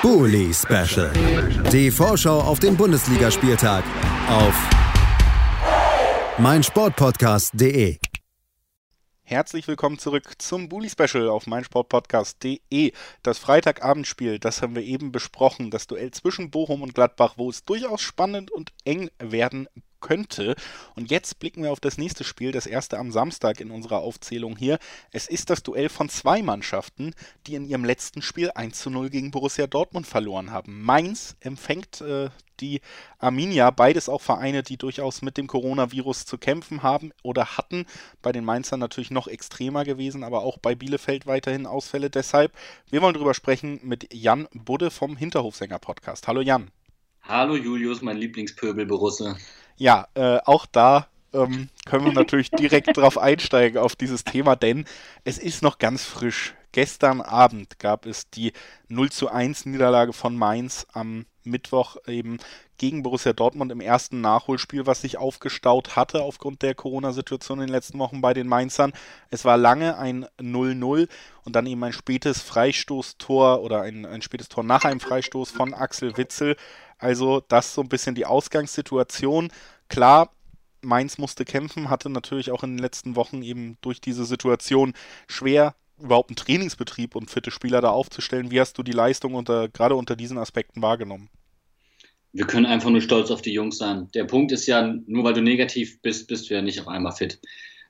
Bully Special. Die Vorschau auf den Bundesligaspieltag auf meinsportpodcast.de. Herzlich willkommen zurück zum Bully Special auf meinsportpodcast.de. Das Freitagabendspiel, das haben wir eben besprochen, das Duell zwischen Bochum und Gladbach, wo es durchaus spannend und eng werden könnte. Und jetzt blicken wir auf das nächste Spiel, das erste am Samstag in unserer Aufzählung hier. Es ist das Duell von zwei Mannschaften, die in ihrem letzten Spiel 1 zu 0 gegen Borussia Dortmund verloren haben. Mainz empfängt äh, die Arminia, beides auch Vereine, die durchaus mit dem Coronavirus zu kämpfen haben oder hatten. Bei den Mainzern natürlich noch extremer gewesen, aber auch bei Bielefeld weiterhin Ausfälle. Deshalb, wir wollen drüber sprechen mit Jan Budde vom Hinterhofsänger-Podcast. Hallo Jan. Hallo Julius, mein Lieblingspöbel Borusse. Ja, äh, auch da ähm, können wir natürlich direkt drauf einsteigen auf dieses Thema, denn es ist noch ganz frisch. Gestern Abend gab es die 0 zu 1 Niederlage von Mainz am Mittwoch eben gegen Borussia Dortmund im ersten Nachholspiel, was sich aufgestaut hatte aufgrund der Corona-Situation in den letzten Wochen bei den Mainzern. Es war lange ein 0-0 und dann eben ein spätes Freistoßtor oder ein, ein spätes Tor nach einem Freistoß von Axel Witzel. Also das so ein bisschen die Ausgangssituation. Klar, Mainz musste kämpfen, hatte natürlich auch in den letzten Wochen eben durch diese Situation schwer überhaupt einen Trainingsbetrieb und fitte Spieler da aufzustellen. Wie hast du die Leistung unter, gerade unter diesen Aspekten wahrgenommen? Wir können einfach nur stolz auf die Jungs sein. Der Punkt ist ja, nur weil du negativ bist, bist du ja nicht auf einmal fit.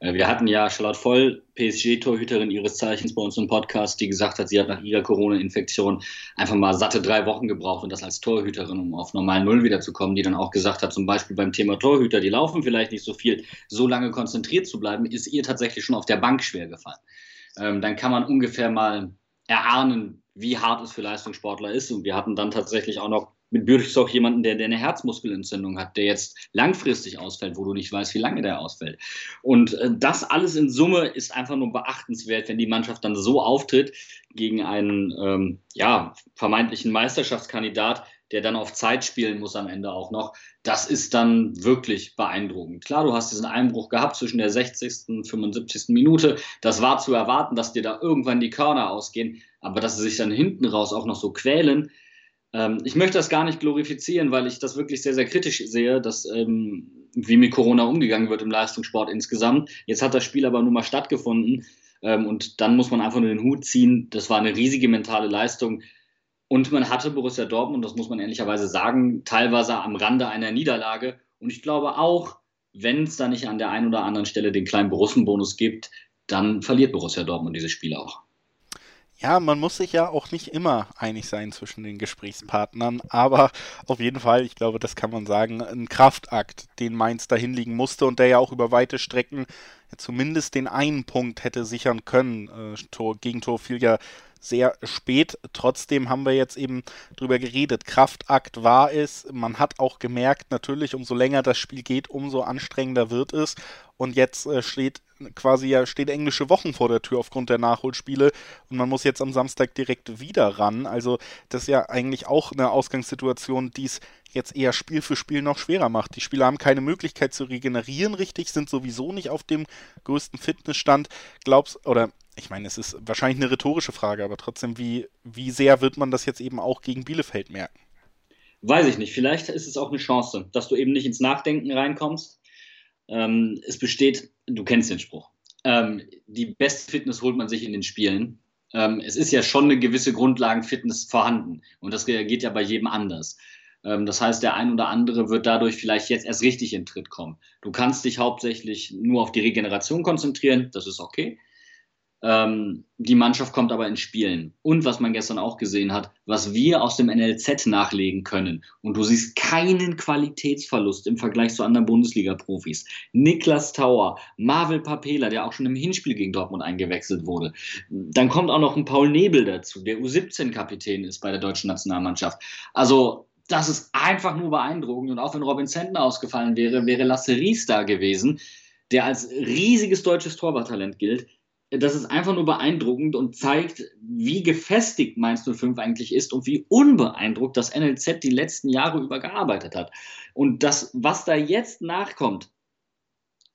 Äh, wir hatten ja Charlotte Voll, PSG-Torhüterin ihres Zeichens bei uns im Podcast, die gesagt hat, sie hat nach ihrer Corona-Infektion einfach mal satte drei Wochen gebraucht und das als Torhüterin, um auf normal Null wiederzukommen, die dann auch gesagt hat, zum Beispiel beim Thema Torhüter, die laufen vielleicht nicht so viel, so lange konzentriert zu bleiben, ist ihr tatsächlich schon auf der Bank schwer gefallen. Ähm, dann kann man ungefähr mal erahnen, wie hart es für Leistungssportler ist. Und wir hatten dann tatsächlich auch noch mit Bürchstock jemanden, der, der eine Herzmuskelentzündung hat, der jetzt langfristig ausfällt, wo du nicht weißt, wie lange der ausfällt. Und äh, das alles in Summe ist einfach nur beachtenswert, wenn die Mannschaft dann so auftritt gegen einen ähm, ja, vermeintlichen Meisterschaftskandidat, der dann auf Zeit spielen muss am Ende auch noch. Das ist dann wirklich beeindruckend. Klar, du hast diesen Einbruch gehabt zwischen der 60. und 75. Minute. Das war zu erwarten, dass dir da irgendwann die Körner ausgehen, aber dass sie sich dann hinten raus auch noch so quälen, ähm, ich möchte das gar nicht glorifizieren, weil ich das wirklich sehr, sehr kritisch sehe, dass ähm, wie mit Corona umgegangen wird im Leistungssport insgesamt. Jetzt hat das Spiel aber nun mal stattgefunden ähm, und dann muss man einfach nur den Hut ziehen. Das war eine riesige mentale Leistung. Und man hatte Borussia Dortmund, das muss man ehrlicherweise sagen, teilweise am Rande einer Niederlage. Und ich glaube auch, wenn es da nicht an der einen oder anderen Stelle den kleinen Borussenbonus gibt, dann verliert Borussia Dortmund dieses Spiel auch. Ja, man muss sich ja auch nicht immer einig sein zwischen den Gesprächspartnern, aber auf jeden Fall, ich glaube, das kann man sagen, ein Kraftakt, den Mainz da hinlegen musste und der ja auch über weite Strecken zumindest den einen Punkt hätte sichern können. Äh, Tor, Gegentor fiel ja sehr spät. Trotzdem haben wir jetzt eben drüber geredet. Kraftakt war es. Man hat auch gemerkt, natürlich, umso länger das Spiel geht, umso anstrengender wird es. Und jetzt äh, steht quasi ja stehen englische Wochen vor der Tür aufgrund der Nachholspiele und man muss jetzt am Samstag direkt wieder ran. Also das ist ja eigentlich auch eine Ausgangssituation, die es jetzt eher Spiel für Spiel noch schwerer macht. Die Spieler haben keine Möglichkeit zu regenerieren richtig, sind sowieso nicht auf dem größten Fitnessstand. Glaubst oder ich meine, es ist wahrscheinlich eine rhetorische Frage, aber trotzdem, wie, wie sehr wird man das jetzt eben auch gegen Bielefeld merken? Weiß ich nicht. Vielleicht ist es auch eine Chance, dass du eben nicht ins Nachdenken reinkommst, ähm, es besteht, du kennst den Spruch, ähm, die beste Fitness holt man sich in den Spielen. Ähm, es ist ja schon eine gewisse Grundlagenfitness vorhanden und das geht ja bei jedem anders. Ähm, das heißt, der ein oder andere wird dadurch vielleicht jetzt erst richtig in Tritt kommen. Du kannst dich hauptsächlich nur auf die Regeneration konzentrieren, das ist okay. Ähm, die Mannschaft kommt aber ins Spielen. Und was man gestern auch gesehen hat, was wir aus dem NLZ nachlegen können. Und du siehst keinen Qualitätsverlust im Vergleich zu anderen Bundesliga-Profis. Niklas Tauer, Marvel Papela, der auch schon im Hinspiel gegen Dortmund eingewechselt wurde. Dann kommt auch noch ein Paul Nebel dazu, der U17-Kapitän ist bei der deutschen Nationalmannschaft. Also das ist einfach nur beeindruckend. Und auch wenn Robin Zentner ausgefallen wäre, wäre Lasse Ries da gewesen, der als riesiges deutsches Torwarttalent gilt das ist einfach nur beeindruckend und zeigt, wie gefestigt Mainz 05 eigentlich ist und wie unbeeindruckt das NLZ die letzten Jahre über gearbeitet hat. Und das, was da jetzt nachkommt,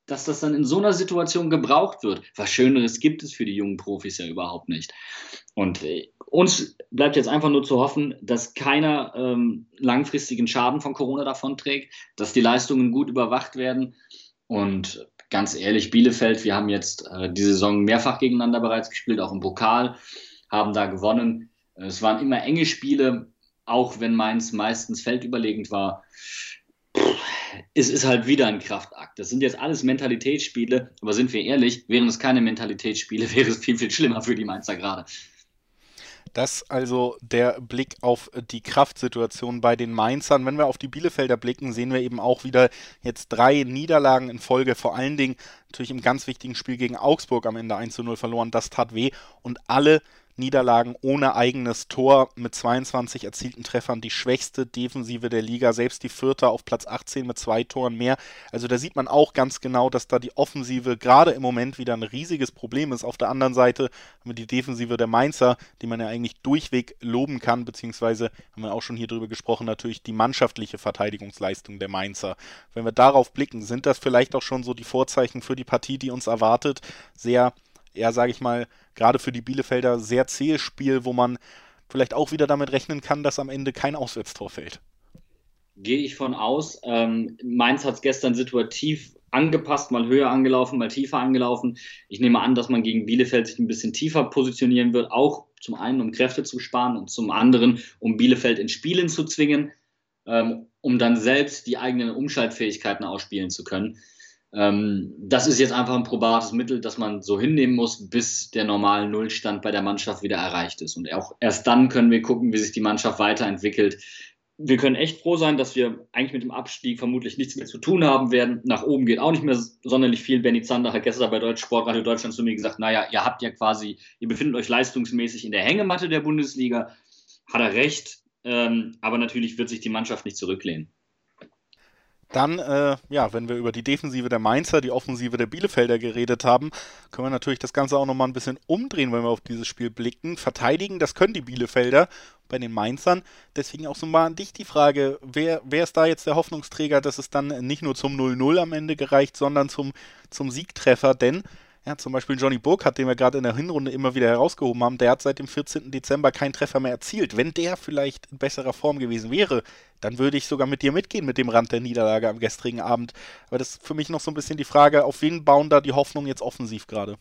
dass das dann in so einer Situation gebraucht wird. Was Schöneres gibt es für die jungen Profis ja überhaupt nicht. Und äh, uns bleibt jetzt einfach nur zu hoffen, dass keiner ähm, langfristigen Schaden von Corona davon trägt, dass die Leistungen gut überwacht werden. Und ganz ehrlich, Bielefeld, wir haben jetzt äh, die Saison mehrfach gegeneinander bereits gespielt, auch im Pokal, haben da gewonnen. Es waren immer enge Spiele, auch wenn Mainz meistens feldüberlegend war es ist halt wieder ein Kraftakt. Das sind jetzt alles Mentalitätsspiele, aber sind wir ehrlich, wären es keine Mentalitätsspiele, wäre es viel, viel schlimmer für die Mainzer gerade. Das also der Blick auf die Kraftsituation bei den Mainzern. Wenn wir auf die Bielefelder blicken, sehen wir eben auch wieder jetzt drei Niederlagen in Folge. Vor allen Dingen natürlich im ganz wichtigen Spiel gegen Augsburg am Ende 1 zu 0 verloren. Das tat weh. Und alle Niederlagen ohne eigenes Tor mit 22 erzielten Treffern, die schwächste Defensive der Liga, selbst die vierte auf Platz 18 mit zwei Toren mehr. Also da sieht man auch ganz genau, dass da die Offensive gerade im Moment wieder ein riesiges Problem ist. Auf der anderen Seite haben wir die Defensive der Mainzer, die man ja eigentlich durchweg loben kann, beziehungsweise haben wir auch schon hier drüber gesprochen, natürlich die mannschaftliche Verteidigungsleistung der Mainzer. Wenn wir darauf blicken, sind das vielleicht auch schon so die Vorzeichen für die Partie, die uns erwartet. Sehr ja, sage ich mal, gerade für die Bielefelder sehr zähes Spiel, wo man vielleicht auch wieder damit rechnen kann, dass am Ende kein Auswärtstor fällt. Gehe ich von aus. Ähm, Mainz hat es gestern situativ angepasst, mal höher angelaufen, mal tiefer angelaufen. Ich nehme an, dass man gegen Bielefeld sich ein bisschen tiefer positionieren wird, auch zum einen, um Kräfte zu sparen und zum anderen, um Bielefeld in Spielen zu zwingen, ähm, um dann selbst die eigenen Umschaltfähigkeiten ausspielen zu können. Ähm, das ist jetzt einfach ein probates Mittel, das man so hinnehmen muss, bis der normale Nullstand bei der Mannschaft wieder erreicht ist. Und auch erst dann können wir gucken, wie sich die Mannschaft weiterentwickelt. Wir können echt froh sein, dass wir eigentlich mit dem Abstieg vermutlich nichts mehr zu tun haben werden. Nach oben geht auch nicht mehr sonderlich viel. Benny Zander hat gestern bei Deutsch Sportradio Deutschland zu mir gesagt, naja, ihr habt ja quasi, ihr befindet euch leistungsmäßig in der Hängematte der Bundesliga. Hat er recht, ähm, aber natürlich wird sich die Mannschaft nicht zurücklehnen. Dann, äh, ja, wenn wir über die Defensive der Mainzer, die Offensive der Bielefelder geredet haben, können wir natürlich das Ganze auch nochmal ein bisschen umdrehen, wenn wir auf dieses Spiel blicken. Verteidigen, das können die Bielefelder bei den Mainzern. Deswegen auch so mal an dich die Frage, wer, wer ist da jetzt der Hoffnungsträger, dass es dann nicht nur zum 0-0 am Ende gereicht, sondern zum, zum Siegtreffer? Denn ja, zum Beispiel Johnny Burkhardt, den wir gerade in der Hinrunde immer wieder herausgehoben haben, der hat seit dem 14. Dezember keinen Treffer mehr erzielt. Wenn der vielleicht in besserer Form gewesen wäre, dann würde ich sogar mit dir mitgehen mit dem Rand der Niederlage am gestrigen Abend. Aber das ist für mich noch so ein bisschen die Frage, auf wen bauen da die Hoffnung jetzt offensiv gerade?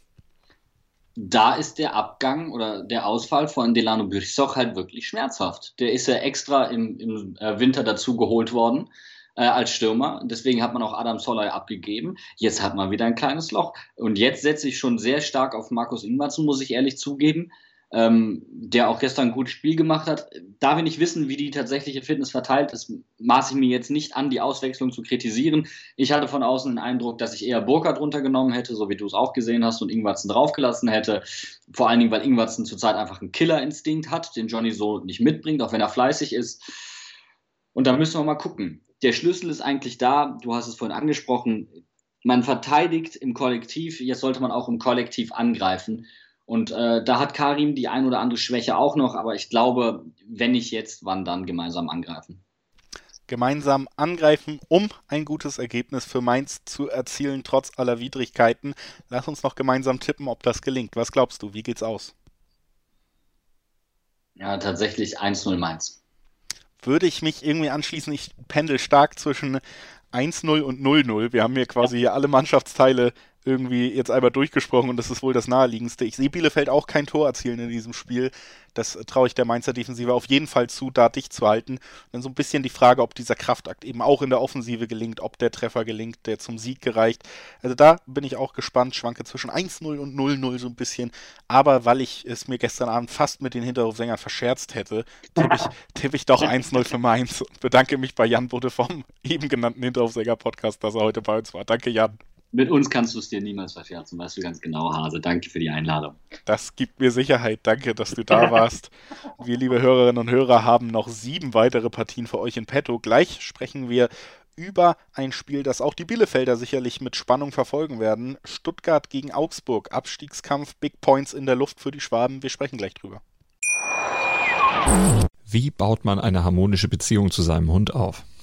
Da ist der Abgang oder der Ausfall von Delano Birsoch halt wirklich schmerzhaft. Der ist ja extra im, im äh, Winter dazu geholt worden äh, als Stürmer. Deswegen hat man auch Adam Solley abgegeben. Jetzt hat man wieder ein kleines Loch. Und jetzt setze ich schon sehr stark auf Markus Ingwarzen, muss ich ehrlich zugeben. Ähm, der auch gestern ein gutes Spiel gemacht hat. Da wir nicht wissen, wie die tatsächliche Fitness verteilt ist, maße ich mir jetzt nicht an, die Auswechslung zu kritisieren. Ich hatte von außen den Eindruck, dass ich eher Burkhardt runtergenommen hätte, so wie du es auch gesehen hast, und Ingwarzen draufgelassen hätte. Vor allen Dingen, weil Ingwarzen zurzeit einfach einen Killerinstinkt hat, den Johnny so nicht mitbringt, auch wenn er fleißig ist. Und da müssen wir mal gucken der Schlüssel ist eigentlich da, du hast es vorhin angesprochen, man verteidigt im Kollektiv, jetzt sollte man auch im Kollektiv angreifen. Und äh, da hat Karim die ein oder andere Schwäche auch noch, aber ich glaube, wenn nicht jetzt, wann dann gemeinsam angreifen. Gemeinsam angreifen, um ein gutes Ergebnis für Mainz zu erzielen, trotz aller Widrigkeiten. Lass uns noch gemeinsam tippen, ob das gelingt. Was glaubst du? Wie geht's aus? Ja, tatsächlich 1-0 Mainz würde ich mich irgendwie anschließen. Ich pendel stark zwischen 1-0 und 0-0. Wir haben hier quasi hier alle Mannschaftsteile irgendwie jetzt einmal durchgesprochen und das ist wohl das naheliegendste. Ich sehe Bielefeld auch kein Tor erzielen in diesem Spiel. Das traue ich der Mainzer Defensive auf jeden Fall zu, da dicht zu halten. dann so ein bisschen die Frage, ob dieser Kraftakt eben auch in der Offensive gelingt, ob der Treffer gelingt, der zum Sieg gereicht. Also da bin ich auch gespannt, schwanke zwischen 1-0 und 0-0 so ein bisschen. Aber weil ich es mir gestern Abend fast mit den Hinterhofsängern verscherzt hätte, tippe ich, tipp ich doch 1-0 für Mainz und bedanke mich bei Jan Budde vom eben genannten Hinterhofsänger-Podcast, dass er heute bei uns war. Danke, Jan. Mit uns kannst du es dir niemals verscherzen, weißt du ganz genau, Hase. Danke für die Einladung. Das gibt mir Sicherheit. Danke, dass du da warst. wir, liebe Hörerinnen und Hörer, haben noch sieben weitere Partien für euch in petto. Gleich sprechen wir über ein Spiel, das auch die Bielefelder sicherlich mit Spannung verfolgen werden. Stuttgart gegen Augsburg. Abstiegskampf, Big Points in der Luft für die Schwaben. Wir sprechen gleich drüber. Wie baut man eine harmonische Beziehung zu seinem Hund auf?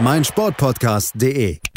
meinsportpodcast.de.